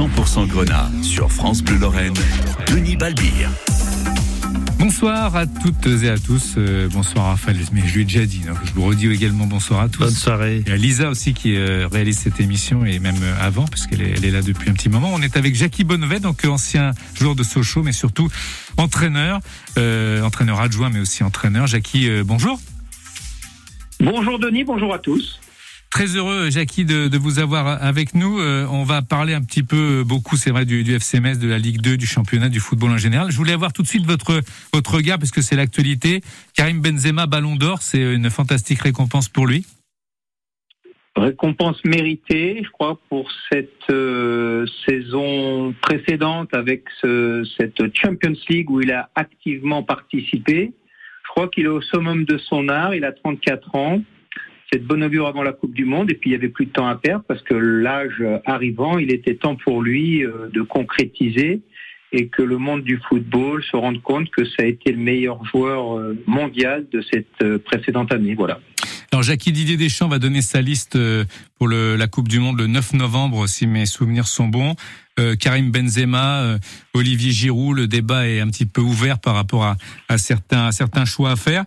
100% Grenat sur France Bleu Lorraine, Denis Balbir. Bonsoir à toutes et à tous. Euh, bonsoir Raphaël, mais je lui ai déjà dit. Donc je vous redis également bonsoir à tous. Bonne soirée. Il y a Lisa aussi qui euh, réalise cette émission et même euh, avant, puisqu'elle est, elle est là depuis un petit moment. On est avec Jackie Bonnevet, donc ancien joueur de Sochaux, mais surtout entraîneur, entraîneur adjoint, mais aussi entraîneur. Jackie, bonjour. Bonjour Denis, bonjour à tous. Très heureux, Jackie, de, vous avoir avec nous. Euh, on va parler un petit peu, beaucoup, c'est vrai, du, FCMS, de la Ligue 2, du championnat, du football en général. Je voulais avoir tout de suite votre votre regard, parce que c'est l'actualité. Karim Benzema, Ballon d'Or, c'est une fantastique récompense pour lui. Récompense méritée, je crois, pour cette euh, saison précédente avec ce, cette Champions League où il a activement participé. Je crois qu'il est au summum de son art. Il a 34 ans c'est de bon augure avant la Coupe du Monde et puis il y avait plus de temps à perdre parce que l'âge arrivant, il était temps pour lui euh, de concrétiser et que le monde du football se rende compte que ça a été le meilleur joueur euh, mondial de cette euh, précédente année. Voilà. Alors Jackie Didier Deschamps va donner sa liste pour la Coupe du Monde le 9 novembre, si mes souvenirs sont bons. Karim Benzema, Olivier Giroud, le débat est un petit peu ouvert par rapport à, certains, à certains choix à faire.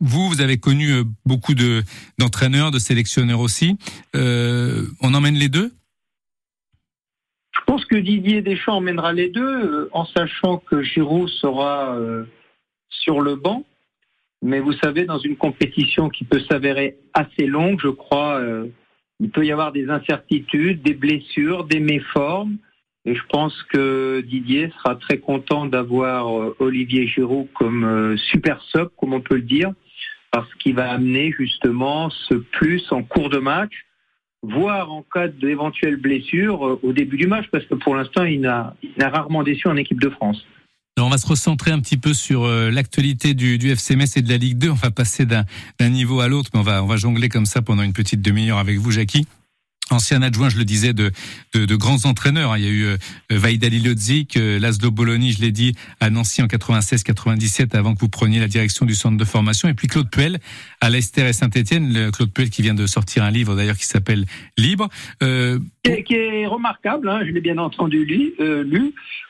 Vous, vous avez connu euh, beaucoup de d'entraîneurs, de sélectionneurs aussi. Euh, on emmène les deux? Je pense que Didier Deschamps emmènera les deux, euh, en sachant que Giroud sera sur le banc. Mais vous savez, dans une compétition qui peut s'avérer assez longue, je crois, il peut y avoir des incertitudes, des blessures, des méformes. Et je pense que Didier sera très content d'avoir Olivier Giroud comme super sub, comme on peut le dire, parce qu'il va amener justement ce plus en cours de match, voire en cas d'éventuelle blessure euh, au début du match, parce que pour l'instant, il a, rarement déçu en équipe de France. on va se recentrer un petit peu sur euh, l'actualité du, du FCMS et de la Ligue 2. On va passer d'un niveau à l'autre, mais on va jongler comme ça pendant une petite demi-heure avec vous, Jackie ancien adjoint, je le disais, de, de, de grands entraîneurs. Hein. Il y a eu euh, Vaidali Lodzik, euh, Laszlo Bologna, je l'ai dit, à Nancy en 96-97, avant que vous preniez la direction du centre de formation. Et puis Claude Puel, à Leicester et Saint-Etienne. Claude Puel qui vient de sortir un livre d'ailleurs qui s'appelle Libre. Euh, qui, est, remarquable, hein, je l'ai bien entendu lu. Euh.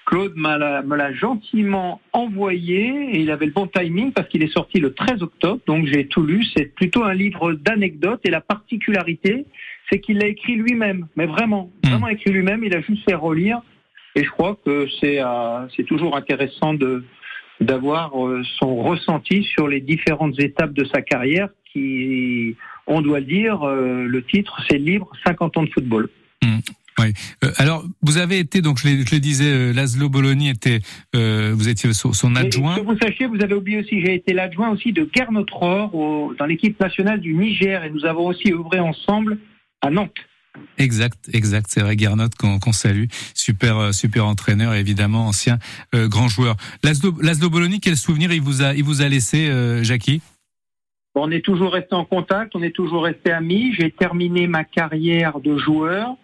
Claude me l'a gentiment envoyé et il avait le bon timing parce qu'il est sorti le 13 octobre, donc j'ai tout lu. C'est plutôt un livre d'anecdotes et la particularité, c'est qu'il l'a écrit lui-même, mais vraiment, hmm. vraiment écrit lui-même. Il a juste fait relire, et je crois que c'est euh, c'est toujours intéressant de d'avoir euh, son ressenti sur les différentes étapes de sa carrière, qui, on doit le dire, euh, le titre c'est Libre 50 ans de football. Hmm. Oui. alors, vous avez été, donc je, le disais, Laszlo Bologna était, vous étiez son, adjoint. que vous sachiez, vous avez oublié aussi, j'ai été l'adjoint aussi de Gernot Rohr dans l'équipe nationale du Niger, et nous avons aussi œuvré ensemble à Nantes. Exact, exact. C'est vrai, Gernot qu'on salue, super, euh, super entraîneur, évidemment ancien euh, grand joueur. Laszlo, Laszlo Bologna, quel souvenir il vous a, il vous a laissé, euh, Jackie? On est toujours resté en contact, on est toujours resté amis. J'ai terminé ma carrière de joueur.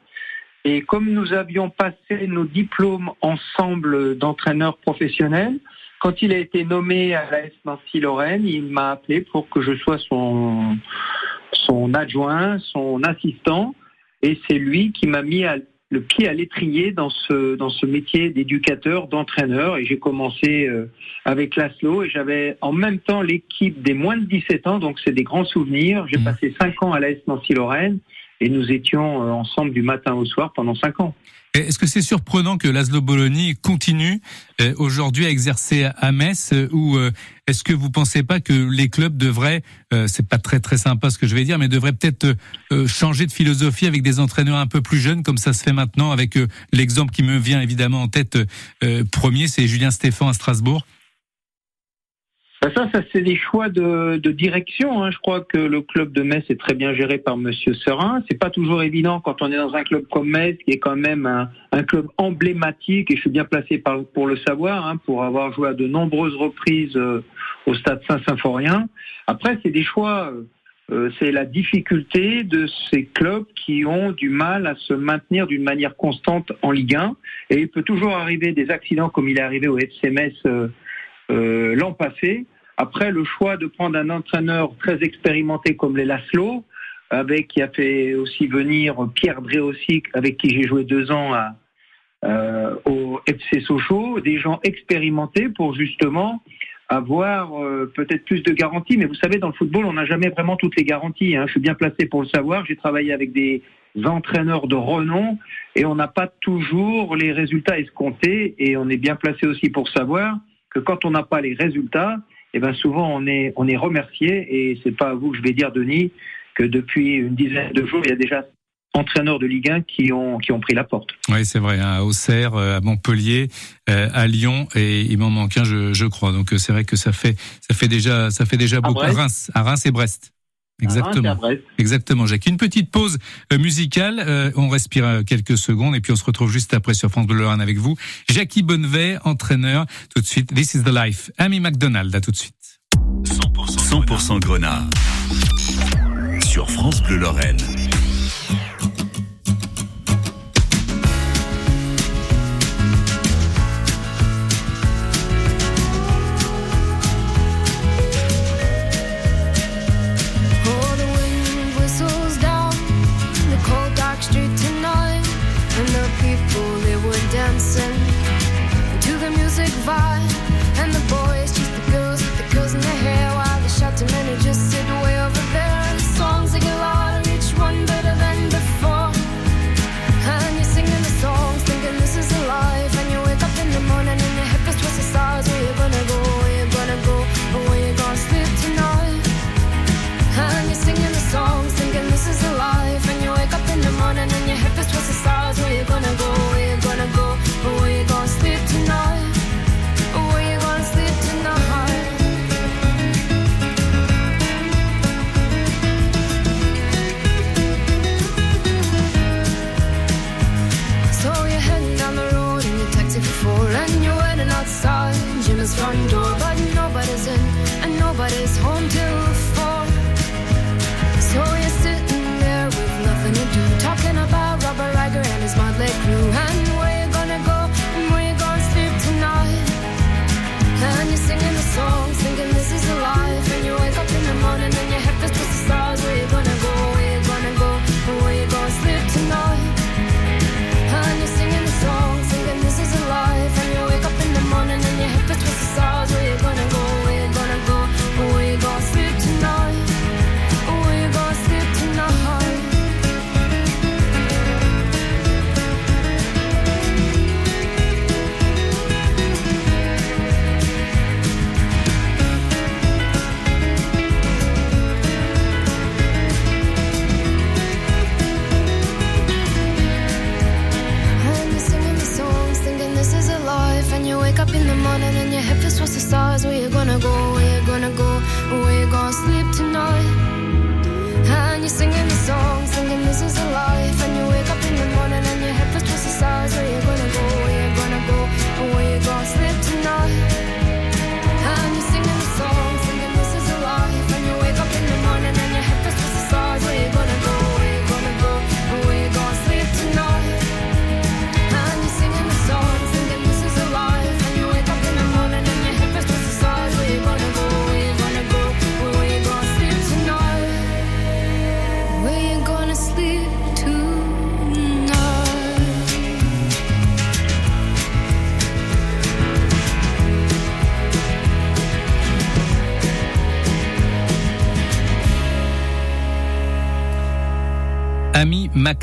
Et comme nous avions passé nos diplômes ensemble d'entraîneurs professionnels, quand il a été nommé à la S Nancy-Lorraine, il m'a appelé pour que je sois son, son adjoint, son assistant, et c'est lui qui m'a mis le pied à l'étrier dans ce dans ce métier d'éducateur, d'entraîneur. Et j'ai commencé euh, avec Laszlo et j'avais en même temps l'équipe des moins de 17 ans, donc c'est des grands souvenirs. J'ai mmh. passé 5 ans à l'AS Nancy-Lorraine et nous étions euh, ensemble du matin au soir pendant 5 ans. Est-ce que c'est surprenant que Laszlo Bologna continue euh, aujourd'hui à exercer à Metz euh, ou est-ce que vous pensez pas que les clubs devraient, c'est pas très très sympa ce que je vais dire, mais devraient peut-être changer de philosophie avec des entraîneurs un peu plus jeunes comme ça se fait maintenant avec l'exemple qui me vient évidemment en tête premier, c'est Julien Stéphan à Strasbourg. Ben ça, ça c'est des choix de, de direction. Hein. Je crois que le club de Metz est très bien géré par Monsieur Serin. C'est pas toujours évident quand on est dans un club comme Metz, qui est quand même un, un club emblématique, et je suis bien placé par, pour le savoir, hein, pour avoir joué à de nombreuses reprises euh, au Stade Saint-Symphorien. Après, c'est des choix. Euh, c'est la difficulté de ces clubs qui ont du mal à se maintenir d'une manière constante en Ligue 1. Et il peut toujours arriver des accidents comme il est arrivé au FC Metz euh, euh, l'an passé. Après, le choix de prendre un entraîneur très expérimenté comme les Laszlo, avec qui a fait aussi venir Pierre Dréossic, avec qui j'ai joué deux ans à, euh, au FC Sochaux, des gens expérimentés pour justement avoir euh, peut-être plus de garanties. Mais vous savez, dans le football, on n'a jamais vraiment toutes les garanties. Hein. Je suis bien placé pour le savoir. J'ai travaillé avec des entraîneurs de renom et on n'a pas toujours les résultats escomptés. Et on est bien placé aussi pour savoir que quand on n'a pas les résultats, eh ben souvent on est on est remercié. Et c'est pas à vous que je vais dire, Denis, que depuis une dizaine de jours, il y a déjà entraîneurs de Ligue 1 qui ont qui ont pris la porte. Oui, c'est vrai, hein, à Auxerre, euh, à Montpellier, euh, à Lyon et il m'en manque un, je, je crois. Donc euh, c'est vrai que ça fait ça fait déjà ça fait déjà beaucoup à Reims, à Reims et Brest. Exactement. Exactement, Jacques. Une petite pause musicale. on respire quelques secondes et puis on se retrouve juste après sur France Bleu Lorraine avec vous. Jackie Bonnevet, entraîneur. Tout de suite, This is the Life. Amy McDonald, à tout de suite. 100%, 100 Grenat. Sur France Bleu Lorraine.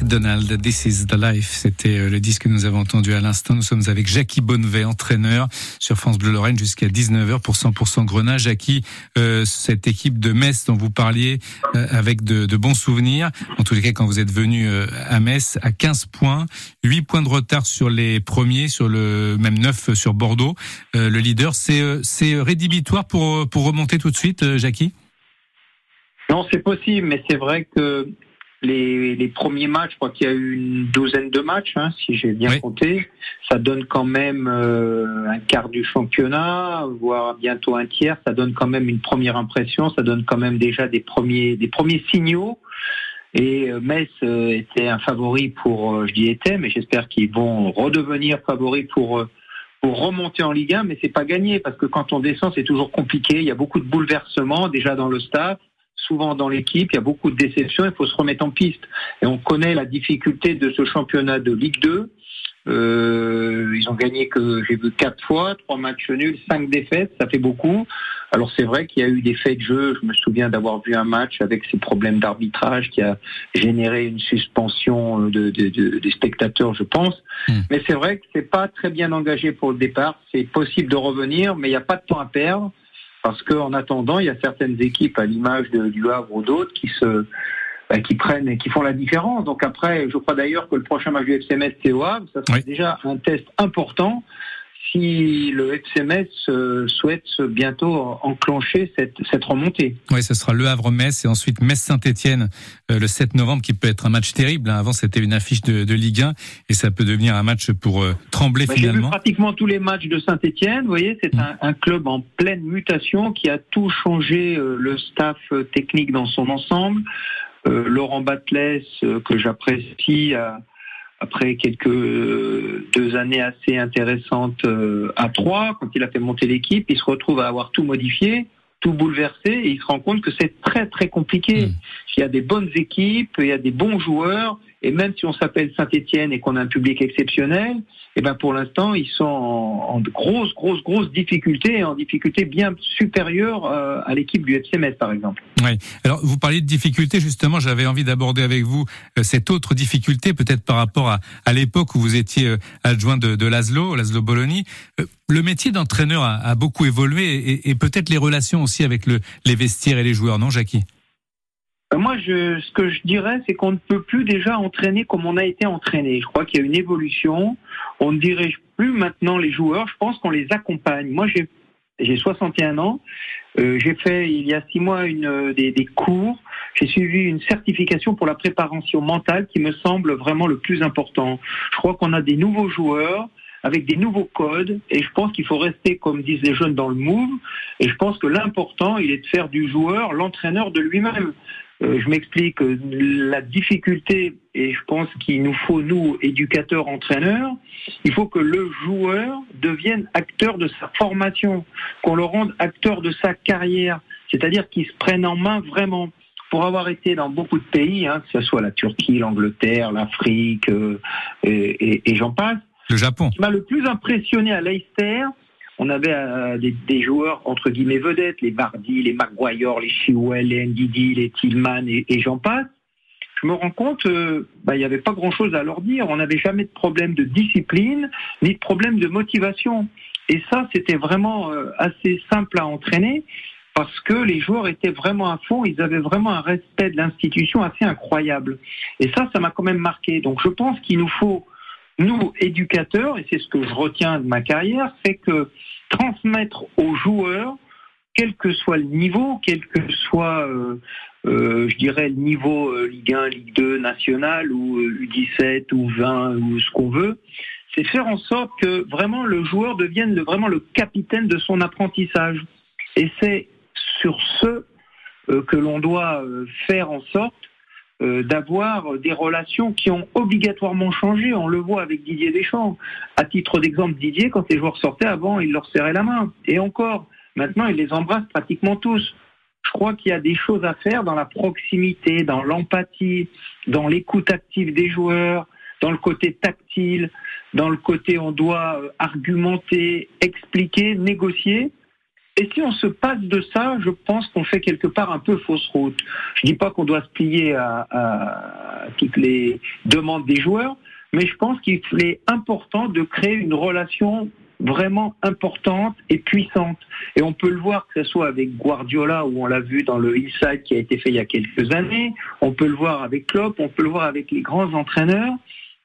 McDonald, This is the Life. C'était euh, le disque que nous avons entendu à l'instant. Nous sommes avec Jackie Bonnevet, entraîneur sur France Bleu Lorraine jusqu'à 19h pour 100% Grenat. Jackie, euh, cette équipe de Metz dont vous parliez euh, avec de, bons souvenirs. En tous les cas, quand vous êtes venu à Metz, à 15 points, 8 points de retard sur les premiers, sur le même 9 sur Bordeaux. le leader, c'est rédhibitoire pour remonter tout de suite, Jackie? Non, c'est possible, mais c'est vrai que les, les, premiers matchs, je crois qu'il y a eu une douzaine de matchs, hein, si j'ai bien compté. Ça donne quand même euh, un quart du championnat, voire bientôt un tiers. Ça donne quand même une première impression. Ça donne quand même déjà des premiers, des premiers signaux. Et euh, Metz euh, était un favori pour, je dis était, mais j'espère qu'ils vont redevenir favoris pour pour remonter en Ligue 1. Mais c'est pas gagné parce que quand on descend, c'est toujours compliqué. Il y a beaucoup de bouleversements déjà dans le staff souvent dans l'équipe, il y a beaucoup de déceptions, il faut se remettre en piste. Et on connaît la difficulté de ce championnat de Ligue 2. Euh, ils ont gagné que j'ai vu quatre fois, trois matchs nuls, cinq défaites, ça fait beaucoup. Alors c'est vrai qu'il y a eu des faits de jeu. Je me souviens d'avoir vu un match avec ces problèmes d'arbitrage qui a généré une suspension de, de, de, des spectateurs, je pense. Hmm. Mais c'est vrai que c'est pas très bien engagé pour le départ. C'est possible de revenir, mais il n'y a pas de temps à perdre parce qu'en attendant, il y a certaines équipes à l'image du Havre ou d'autres qui se bah, qui prennent et qui font la différence. Donc après, je crois d'ailleurs que le prochain match du FCMS, c'est au Havre. Ça sera déjà un test important si le FCMS euh, souhaite bientôt enclencher cette, cette remontée. Oui, ce sera Le Havre-Metz et ensuite Metz-Saint-Etienne euh, le 7 novembre, qui peut être un match terrible. Hein. Avant, c'était une affiche de, de, Ligue 1 et ça peut devenir un match pour euh, trembler bah, finalement. J'ai vu pratiquement tous les matchs de Saint-Etienne. Vous voyez, c'est mm. un, un, club en pleine mutation qui a tout changé, le staff technique dans son ensemble. Laurent Batles, que j'apprécie, a après quelques deux années assez intéressantes euh, à trois, quand il a fait monter l'équipe, il se retrouve à avoir tout modifié, tout bouleversé, et il se rend compte que c'est très très compliqué. Hmm. Il y a des bonnes équipes, il y a des bons joueurs, et même si on s'appelle Saint-Étienne et qu'on a un public exceptionnel, eh ben pour l'instant ils sont en, en grosses grosses grosses difficultés, en difficulté bien supérieure euh, à l'équipe du FC Metz par exemple. Oui. Alors vous parliez de difficultés justement, j'avais envie d'aborder avec vous euh, cette autre difficulté peut-être par rapport à, à l'époque où vous étiez euh, adjoint de, de Laszlo, Laszlo Bologna. Le métier d'entraîneur a, beaucoup évolué et, peut-être les relations aussi avec le, les vestiaires et les joueurs, non Jackie? Moi, je, ce que je dirais, c'est qu'on ne peut plus déjà entraîner comme on a été entraîné. Je crois qu'il y a une évolution. On ne dirige plus maintenant les joueurs. Je pense qu'on les accompagne. Moi, j'ai j'ai 61 ans. Euh, j'ai fait il y a six mois une, des, des cours. J'ai suivi une certification pour la préparation mentale qui me semble vraiment le plus important. Je crois qu'on a des nouveaux joueurs avec des nouveaux codes et je pense qu'il faut rester, comme disent les jeunes, dans le move. Et je pense que l'important, il est de faire du joueur l'entraîneur de lui-même. Euh, je m'explique, la difficulté, et je pense qu'il nous faut, nous, éducateurs, entraîneurs, il faut que le joueur devienne acteur de sa formation, qu'on le rende acteur de sa carrière, c'est-à-dire qu'il se prenne en main vraiment. Pour avoir été dans beaucoup de pays, hein, que ce soit la Turquie, l'Angleterre, l'Afrique, euh, et, et j'en passe. Le Japon. Ce qui m'a le plus impressionné à Leicester, on avait euh, des, joueurs entre guillemets vedettes, les Vardy, les Maguire, les Chiwell, les Ndidi, les Tillman et, j'en passe. Je me rends compte, euh, bah, il n'y avait pas grand-chose à leur dire. On n'avait jamais de problème de discipline, ni de problème de motivation. Et ça, c'était vraiment euh, assez simple à entraîner parce que les joueurs étaient vraiment à fond, ils avaient vraiment un respect de l'institution assez incroyable. Et ça, ça m'a quand même marqué. Donc je pense qu'il nous faut nous, éducateurs, et c'est ce que je retiens de ma carrière, c'est que transmettre aux joueurs, quel que soit le niveau, quel que soit, euh, euh, je dirais, le niveau euh, Ligue 1, Ligue 2, national, ou U17, ou 20, ou ce qu'on veut, c'est faire en sorte que vraiment le joueur devienne vraiment le capitaine de son apprentissage. Et c'est sur ce que l'on doit faire en sorte euh, d'avoir des relations qui ont obligatoirement changé. On le voit avec Didier Deschamps. À titre d'exemple, Didier, quand les joueurs sortaient avant, il leur serrait la main. Et encore, maintenant, il les embrasse pratiquement tous. Je crois qu'il y a des choses à faire dans la proximité, dans l'empathie, dans l'écoute active des joueurs, dans le côté tactile, dans le côté on doit euh, argumenter, expliquer, négocier. Et si on se passe de ça, je pense qu'on fait quelque part un peu fausse route. Je dis pas qu'on doit se plier à, à, toutes les demandes des joueurs, mais je pense qu'il est important de créer une relation vraiment importante et puissante. Et on peut le voir que ce soit avec Guardiola, où on l'a vu dans le Inside qui a été fait il y a quelques années, on peut le voir avec Klopp, on peut le voir avec les grands entraîneurs,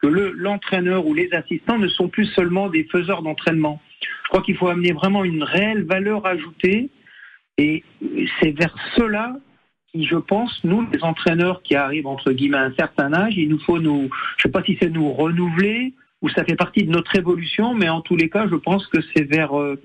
que l'entraîneur ou les assistants ne sont plus seulement des faiseurs d'entraînement. Je crois qu'il faut amener vraiment une réelle valeur ajoutée. Et c'est vers cela qui, je pense, nous, les entraîneurs qui arrivent entre guillemets à un certain âge, il nous faut nous, je sais pas si c'est nous renouveler ou ça fait partie de notre évolution, mais en tous les cas, je pense que c'est vers euh,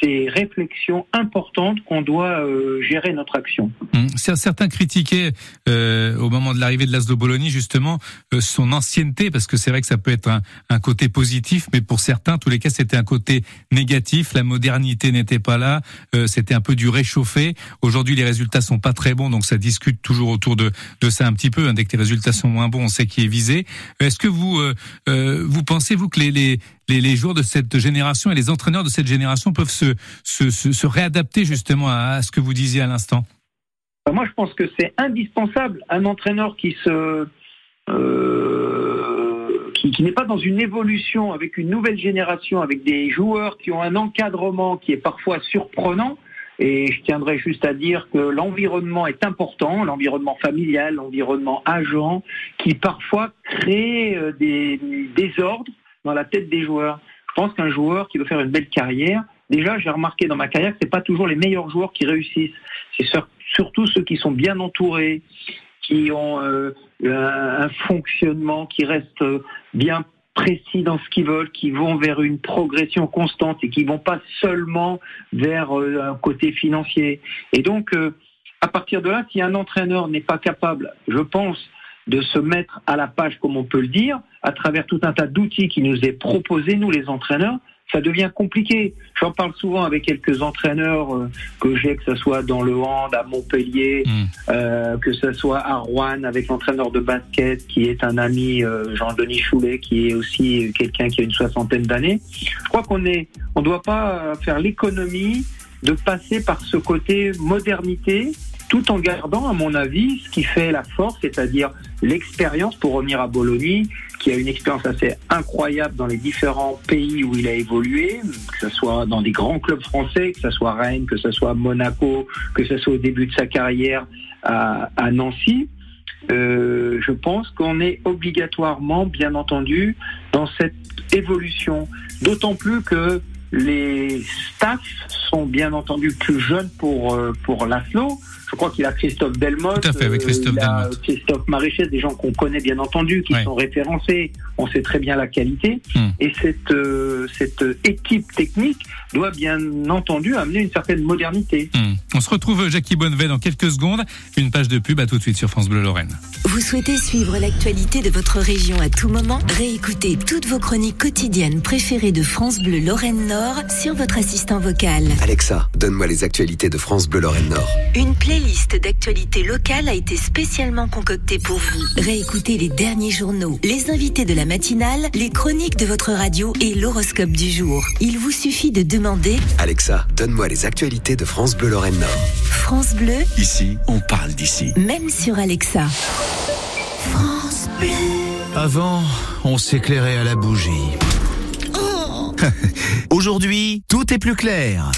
ces réflexions importantes qu'on doit euh, gérer notre action. Hum, certains critiquaient euh, au moment de l'arrivée de Laszlo Bologna justement euh, son ancienneté parce que c'est vrai que ça peut être un, un, côté positif, mais pour certains, tous les cas, c'était un côté négatif. La modernité n'était pas là, euh, c'était un peu du réchauffé. Aujourd'hui, les résultats sont pas très bons, donc ça discute toujours autour de, de ça un petit peu. Hein. Dès que les résultats sont moins bons, on sait qui est visé. Est-ce que vous vous pensez vous que les, les les, joueurs de cette génération et les entraîneurs de cette génération peuvent se, réadapter justement à, ce que vous disiez à l'instant bah, Moi, je pense que c'est indispensable. Un entraîneur qui se euh, qui, qui n'est pas dans une évolution avec une nouvelle génération, avec des joueurs qui ont un encadrement qui est parfois surprenant. Et je tiendrai juste à dire que l'environnement est important, l'environnement familial, l'environnement agent, qui parfois crée euh, des désordres la tête des joueurs. Je pense qu'un joueur qui veut faire une belle carrière, déjà j'ai remarqué dans ma carrière que c'est pas toujours les meilleurs joueurs qui réussissent. C'est surtout ceux qui sont bien entourés, qui ont euh, un fonctionnement qui reste bien précis dans ce qu'ils veulent, qui vont vers une progression constante et qui vont pas seulement vers euh, un côté financier. Et donc, euh, à partir de là, si un entraîneur n'est pas capable, je pense, de se mettre à la page, comme on peut le dire, à travers tout un tas d'outils qui nous est proposé, nous les entraîneurs, ça devient compliqué. J'en parle souvent avec quelques entraîneurs euh, que j'ai, que ce soit dans le hand, à Montpellier, mm. euh, que ce soit à Rouen, avec l'entraîneur de basket qui est un ami, euh, Jean-Denis Choulet, qui est aussi quelqu'un qui a une soixantaine d'années. Je crois qu'on est, on doit pas faire l'économie de passer par ce côté modernité tout en gardant, à mon avis, ce qui fait la force, c'est-à-dire l'expérience, pour revenir à Bologna, qui a une expérience assez incroyable dans les différents pays où il a évolué, que ce soit dans des grands clubs français, que ce soit Rennes, que ce soit Monaco, que ce soit au début de sa carrière à, à Nancy. Euh, je pense qu'on est obligatoirement, bien entendu, dans cette évolution. D'autant plus que les staffs sont bien entendu plus jeunes pour, euh, pour Laszlo. Je crois qu'il a Christophe Delmotte. Tout à fait, avec Christophe euh, Delmotte. Christophe Maréchal, des gens qu'on connaît bien entendu, qui Ouais. sont référencés. On sait très bien la qualité. Hmm. Et cette, euh, cette équipe technique doit bien entendu amener une certaine modernité. Hmm. On se retrouve Jackie Bonnevet dans quelques secondes. Une page de pub, à tout de suite sur France Bleu Lorraine. Vous souhaitez suivre l'actualité de votre région à tout moment? Réécoutez toutes vos chroniques quotidiennes préférées de France Bleu Lorraine Nord sur votre assistant vocal. Alexa, donne-moi les actualités de France Bleu Lorraine Nord. Une playlist d'actualités locales a été spécialement concoctée pour vous. Réécoutez les derniers journaux, les invités de la matinale, les chroniques de votre radio et l'horoscope du jour. Il vous suffit de demander Alexa, donne-moi les actualités de France Bleu Lorraine Nord. France Bleu, Ici, on parle d'ici. même sur Alexa. France Bleu. Avant, on s'éclairait à la bougie. Aujourd'hui, tout est plus clair.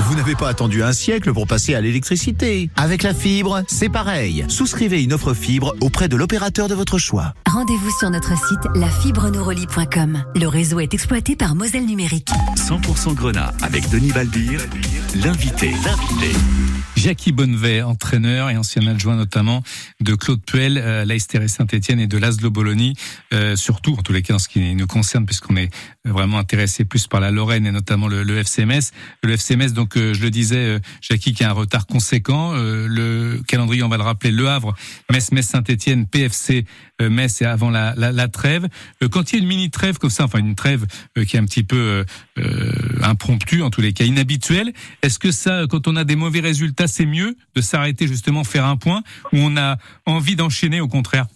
Vous n'avez pas attendu un siècle pour passer à l'électricité. Avec la fibre, c'est pareil. Souscrivez une offre fibre auprès de l'opérateur de votre choix. Rendez-vous sur notre site lafibrenourelie.com. Le réseau est exploité par Moselle Numérique. 100% Grenat avec Denis Balbir, l'invité. L'invité. Jackie Bonnevet, entraîneur et ancien adjoint notamment de Claude Puel, euh, Saint-Etienne et de Laszlo Bologna, euh, surtout en tous les cas en ce qui nous concerne puisqu'on est vraiment intéressé plus par la Lorraine et notamment le, le FCMS. Le FCMS, donc euh, je le disais, euh, Jackie qui a un retard conséquent. Euh, le calendrier, on va le rappeler, Le Havre, Metz, Metz, Saint-Etienne, PFC, euh, Metz et avant la, la, trêve. Euh, quand il y a une mini trêve comme ça, enfin une trêve euh, qui est un petit peu impromptue, en tous les cas inhabituelle, est-ce que ça, quand on a des mauvais résultats, c'est mieux de s'arrêter justement faire un point ou on a envie d'enchaîner au contraire?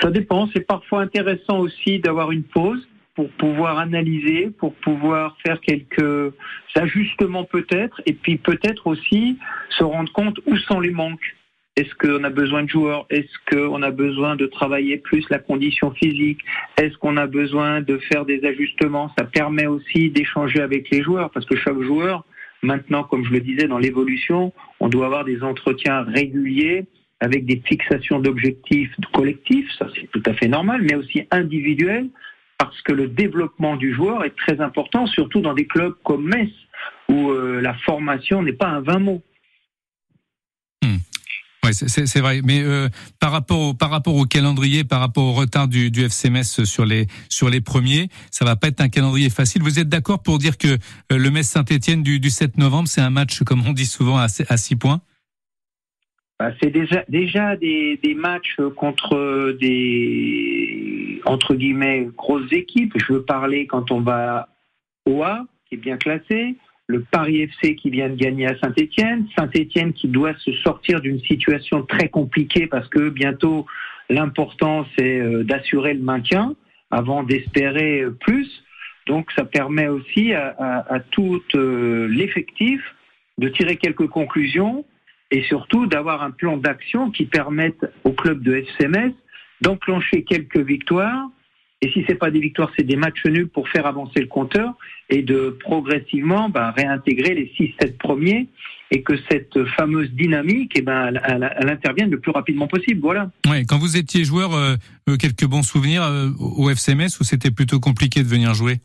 Ça dépend. C'est parfois intéressant aussi d'avoir une pause pour pouvoir analyser, pour pouvoir faire quelques ajustements peut-être, et puis peut-être aussi se rendre compte où sont les manques. Est-ce qu'on a besoin de joueurs? Est-ce qu'on a besoin de travailler plus la condition physique? Est-ce qu'on a besoin de faire des ajustements? Ça permet aussi d'échanger avec les joueurs, parce que chaque joueur, maintenant, comme je le disais, dans l'évolution, on doit avoir des entretiens réguliers avec des fixations d'objectifs collectifs, ça c'est tout à fait normal, mais aussi individuels, parce que le développement du joueur est très important, surtout dans des clubs comme Metz, où euh, la formation n'est pas un vain mot. Ouais, c'est vrai. Mais euh, par rapport au, calendrier, par rapport au retard du, du FCMS sur les premiers, ça va pas être un calendrier facile. Vous êtes d'accord pour dire que euh, le Metz Saint-Étienne du, du 7 novembre, c'est un match comme on dit souvent à, à 6 points? Bah, c'est déjà déjà des, des matchs contre des entre guillemets grosses équipes. Je veux parler quand on va au A, qui est bien classé le Paris FC qui vient de gagner à Saint-Etienne, Saint-Etienne qui doit se sortir d'une situation très compliquée parce que bientôt l'important c'est euh, d'assurer le maintien avant d'espérer euh, plus. Donc ça permet aussi à, tout euh, l'effectif de tirer quelques conclusions et surtout d'avoir un plan d'action qui permette au club de FCMS d'enclencher quelques victoires et si c'est pas des victoires, c'est des matchs nuls pour faire avancer le compteur et de progressivement bah, réintégrer les 6-7 premiers et que cette fameuse dynamique, eh ben, elle, intervienne le plus rapidement possible. Voilà. Ouais, quand vous étiez joueur, euh, euh, quelques bons souvenirs euh, au FCMS ou c'était plutôt compliqué de venir jouer?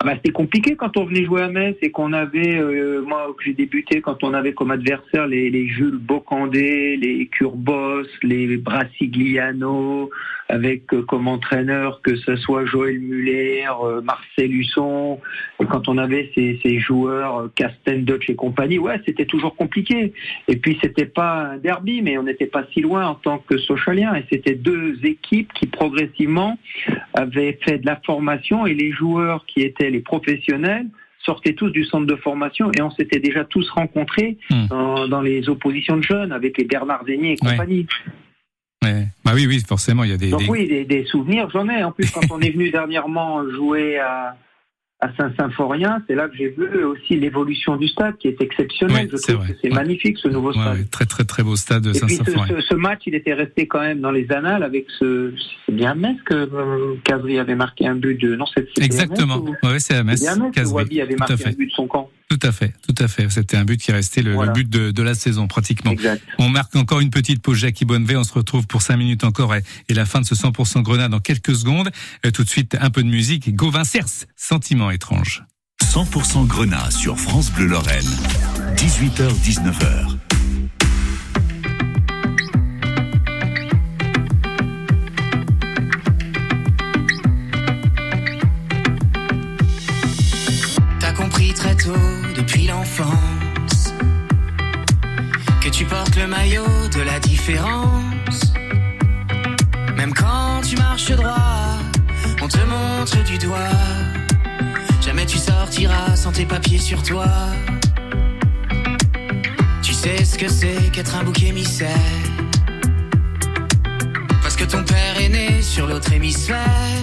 Ah bah, c'était compliqué quand on venait jouer à Metz et qu'on avait, euh, moi j'ai débuté, quand on avait comme adversaire les, les Jules Bocandé, les Curbos, les Brassigliano, avec euh, comme entraîneur que ce soit Joël Muller, euh, Marcel Husson, et quand on avait ces, ces joueurs euh, Casten, Dutch et compagnie, ouais, c'était toujours compliqué. Et puis c'était pas un derby, mais on n'était pas si loin en tant que socialien, et c'était deux équipes qui progressivement avaient fait de la formation et les joueurs qui étaient les professionnels sortaient tous du centre de formation et on s'était déjà tous rencontrés hmm. dans, les oppositions de jeunes avec les Bernard Zénier et compagnie. Bah oui, oui, forcément, il y a des. Donc oui, des, des souvenirs, j'en ai. En plus, quand on est venu dernièrement jouer à, à Saint-Symphorien, c'est là que j'ai vu aussi l'évolution du stade qui est exceptionnelle. je trouve que c'est magnifique ce nouveau stade. très très très beau stade de Saint-Symphorien. Ce, ce, match, il était resté quand même dans les annales avec ce. C'est bien Metz que euh, avait marqué un but de. Non, c'est exactement. Oui, c'est à Metz. C'est bien Metz Wabi avait marqué un but de son camp. Tout à fait, tout à fait. C'était un but qui restait le, le but de, de, la saison pratiquement. Exact. On marque encore une petite pause. Jackie Bonnevet, on se retrouve pour cinq minutes encore et, et la fin de ce 100% Grenade dans quelques secondes. Et tout de suite, un peu de musique. Gauvin Cers, Sentiment étrange. 100% Grenat sur France Bleu Lorraine. 18h-19h. Que tu portes le maillot de la différence. Même quand tu marches droit, on te montre du doigt Jamais tu sortiras sans tes papiers sur toi. Tu sais ce que c'est qu'être un bouc émissaire. Parce que ton père est né sur l'autre hémisphère.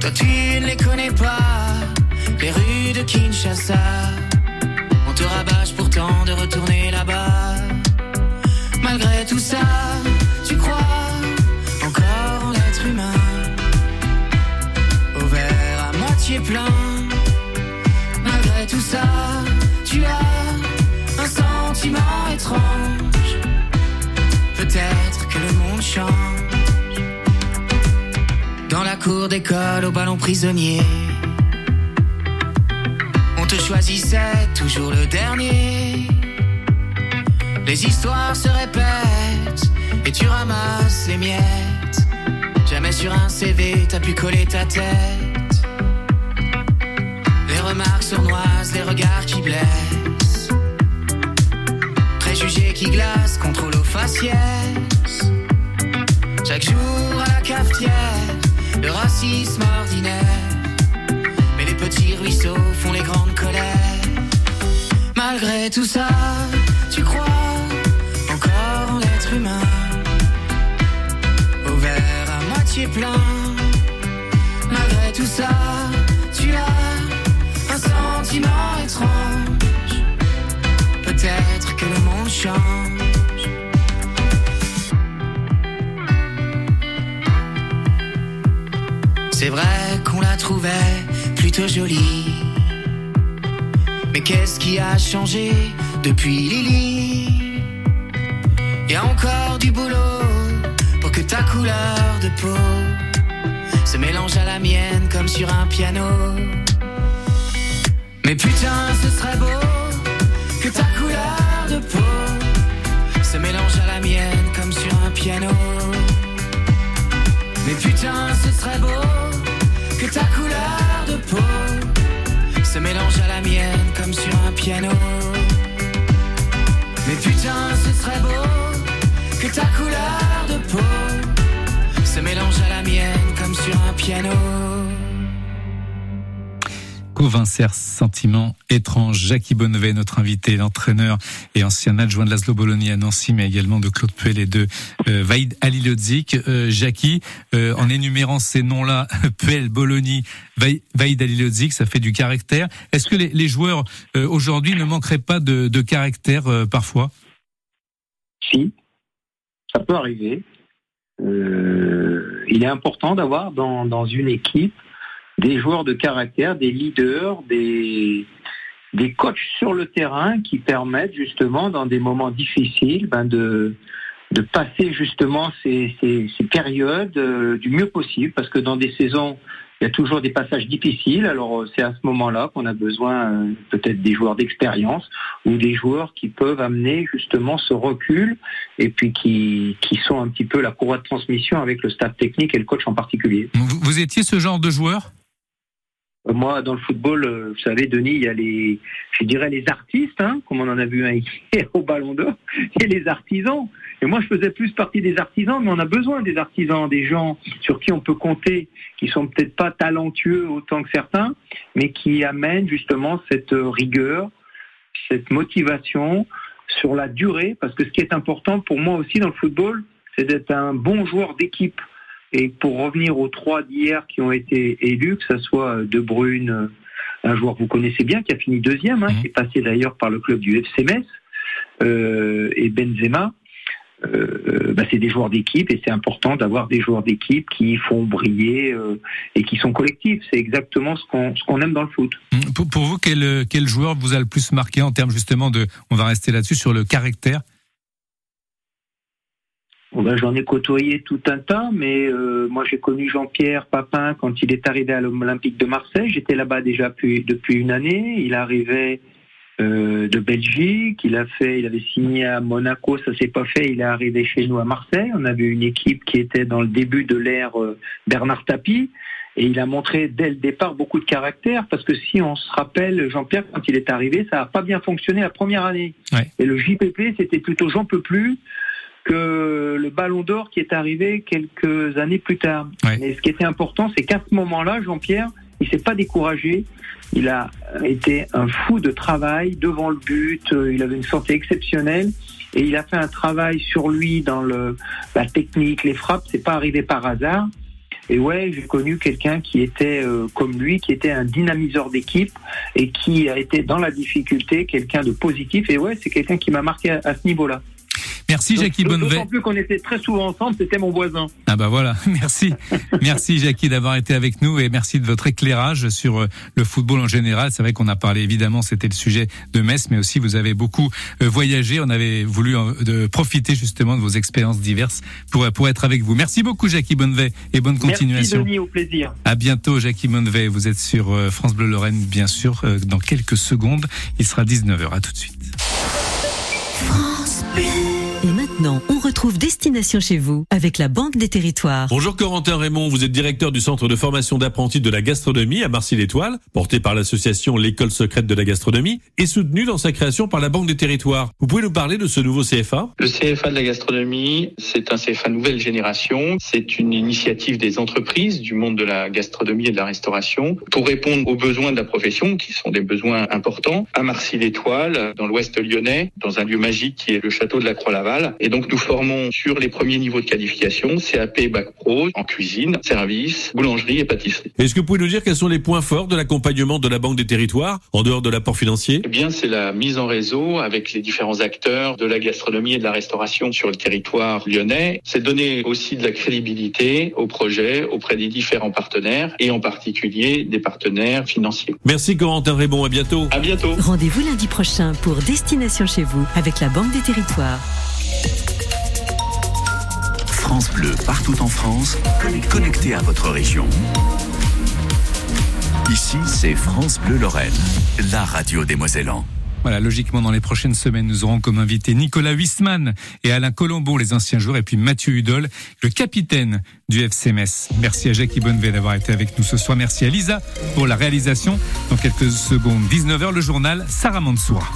Toi tu ne les connais pas, les rues de Kinshasa. Te rabâche pourtant de retourner là-bas. Malgré tout ça, tu crois encore en l'être humain plein. Malgré tout ça, tu as un sentiment étrange. Peut-être que le monde change. Dans la cour d'école, au ballon prisonnier. Choisissait toujours le dernier. Les histoires se répètent et tu ramasses les miettes. Jamais sur un CV t'as pu coller ta tête remarques sournoises, les regards qui blessent. Préjugés qui glacent, contrôle aux faciès. Chaque jour à la cafetière, le racisme ordinaire. Petits ruisseaux font les grandes colères. Malgré tout ça, tu crois encore en l'être humain. Au verre à moitié plein. Malgré tout ça, tu as sentiment étrange. Peut-être que le monde change. C'est vrai qu'on la trouvait plutôt. Mais qu'est-ce qui a changé depuis Lily? Y a encore du boulot pour que ta couleur de peau se mélange à la mienne comme sur un piano. Mais putain, ce serait beau que ta couleur de peau se mélange à la mienne comme sur un piano. Mais putain, ce serait beau que ta couleur de peau se mélange à la mienne comme sur un piano. Mais putain, ce serait beau que ta couleur de peau se mélange à la mienne comme sur un piano. Covincère, sentiment étrange. Jackie Bonnevet, notre invité, l'entraîneur et ancien adjoint de Laszlo Bologna à Nancy, mais également de Claude Puel et de euh, Vaïd Alilodzik. Euh, Jackie, euh, en énumérant ces noms-là, Puel, Bologna, Vaïd Alilodzik, ça fait du caractère. Est-ce que les, joueurs euh, aujourd'hui ne manqueraient pas de, caractère parfois? Si, ça peut arriver. Il est important d'avoir dans une équipe des joueurs de caractère, des leaders, des, des coachs sur le terrain qui permettent justement dans des moments difficiles ben de, de passer justement ces, ces, ces périodes euh, du mieux possible parce que dans des saisons il y a toujours des passages difficiles. Alors c'est à ce moment-là qu'on a besoin euh, peut-être des joueurs d'expérience ou des joueurs qui peuvent amener justement ce recul et puis qui, qui sont un petit peu la courroie de transmission avec le staff technique et le coach en particulier. vous, vous étiez ce genre de joueur? Moi, dans le football, euh, vous savez, Denis, il y a les, je dirais les artistes, hein, comme on en a vu un hier au Ballon d'Or, et les artisans. Et moi, je faisais plus partie des artisans, mais on a besoin des artisans, des gens sur qui on peut compter, qui sont peut-être pas talentueux autant que certains, mais qui amènent justement cette rigueur, cette motivation sur la durée, parce que ce qui est important pour moi aussi dans le football, c'est d'être un bon joueur d'équipe. Et pour revenir aux trois d'hier qui ont été élus, que ce soit De Bruyne, un joueur que vous connaissez bien, qui a fini deuxième, hein, Mhm. qui est passé d'ailleurs par le club du FC Metz, euh, et Benzema, euh, bah, c'est des joueurs d'équipe et c'est important d'avoir des joueurs d'équipe qui font briller euh, et qui sont collectifs. C'est exactement ce qu'on ce qu'on aime dans le foot. pour, pour vous, quel, quel joueur vous a le plus marqué en termes justement de, on va rester là-dessus, sur le caractère Bon, ben, J'en ai côtoyé tout un tas, mais euh, moi j'ai connu Jean-Pierre Papin quand il est arrivé à l'Olympique de Marseille. J'étais là-bas déjà depuis, depuis une année. Il arrivait euh, de Belgique. Il a fait, il avait signé à Monaco, ça s'est pas fait. Il est arrivé chez nous à Marseille. On avait une équipe qui était dans le début de l'ère euh, Bernard Tapie. Et il a montré dès le départ beaucoup de caractère parce que si on se rappelle, Jean-Pierre, quand il est arrivé, ça n'a pas bien fonctionné la première année. Ouais. Et le JPP, c'était plutôt j'en peux plus que le Ballon d'Or qui est arrivé quelques années plus tard. Ouais. Mais ce qui était important, c'est qu'à ce moment-là, Jean-Pierre, il s'est pas découragé. Il a été un fou de travail devant le but. euh, Il avait une santé exceptionnelle et il a fait un travail sur lui dans le, la technique, les frappes. C'est pas arrivé par hasard. Et ouais, j'ai connu quelqu'un qui était euh, comme lui, qui était un dynamiseur d'équipe et qui a été dans la difficulté, quelqu'un de positif. Et ouais, c'est quelqu'un qui m'a marqué à, à ce niveau-là. Merci Jackie Bonnevet. D'autant plus qu'on était très souvent ensemble, c'était mon voisin. Ah bah voilà, merci. Merci Jackie d'avoir été avec nous et merci de votre éclairage sur euh, le football en général. C'est vrai qu'on a parlé évidemment, c'était le sujet de Metz, mais aussi vous avez beaucoup euh, voyagé. On avait voulu euh, de profiter justement de vos expériences diverses pour, pour être avec vous. Merci beaucoup Jackie Bonnevet et bonne continuation. Merci Denis, au plaisir. À bientôt Jackie Bonnevet. Vous êtes sur France Bleu Lorraine bien sûr dans quelques secondes. Il sera 19h. À tout de suite. France Bleu. Maintenant, on retrouve Destination chez vous avec la Banque des Territoires. Bonjour Corentin Raymond, vous êtes directeur du centre de formation d'apprentis de la gastronomie à Marcy-l'Étoile, porté par l'association L'école secrète de la gastronomie et soutenu dans sa création par la Banque des Territoires. Vous pouvez nous parler de ce nouveau CFA Le CFA de la gastronomie, c'est un CFA nouvelle génération. C'est une initiative des entreprises du monde de la gastronomie et de la restauration pour répondre aux besoins de la profession, qui sont des besoins importants, à Marcy-l'Étoile, dans l'ouest lyonnais, dans un lieu magique qui est le château de la Croix-Laval. Et donc nous formons sur les premiers niveaux de qualification, CAP, Bac Pro, en cuisine, service, boulangerie et pâtisserie. Est-ce que vous pouvez nous dire quels sont les points forts de l'accompagnement de la Banque des Territoires, en dehors de l'apport financier? Eh bien, c'est la mise en réseau avec les différents acteurs de la gastronomie et de la restauration sur le territoire lyonnais. C'est donner aussi de la crédibilité au projet auprès des différents partenaires et en particulier des partenaires financiers. Merci Corentin Raymond, à bientôt. À bientôt. Rendez-vous lundi prochain pour Destination chez vous avec la Banque des Territoires. France Bleu, partout en France, connecté à votre région. Ici, c'est France Bleu Lorraine, la radio des Mosellans. Voilà, logiquement, dans les prochaines semaines, nous aurons comme invité Nicolas Huisman et Alain Colombo, les anciens joueurs, et puis Mathieu Hudol, le capitaine du FC Metz. Merci à Jackie Bonnevet d'avoir été avec nous ce soir. Merci à Lisa pour la réalisation. Dans quelques secondes, 19h, le journal Sarah Mansour.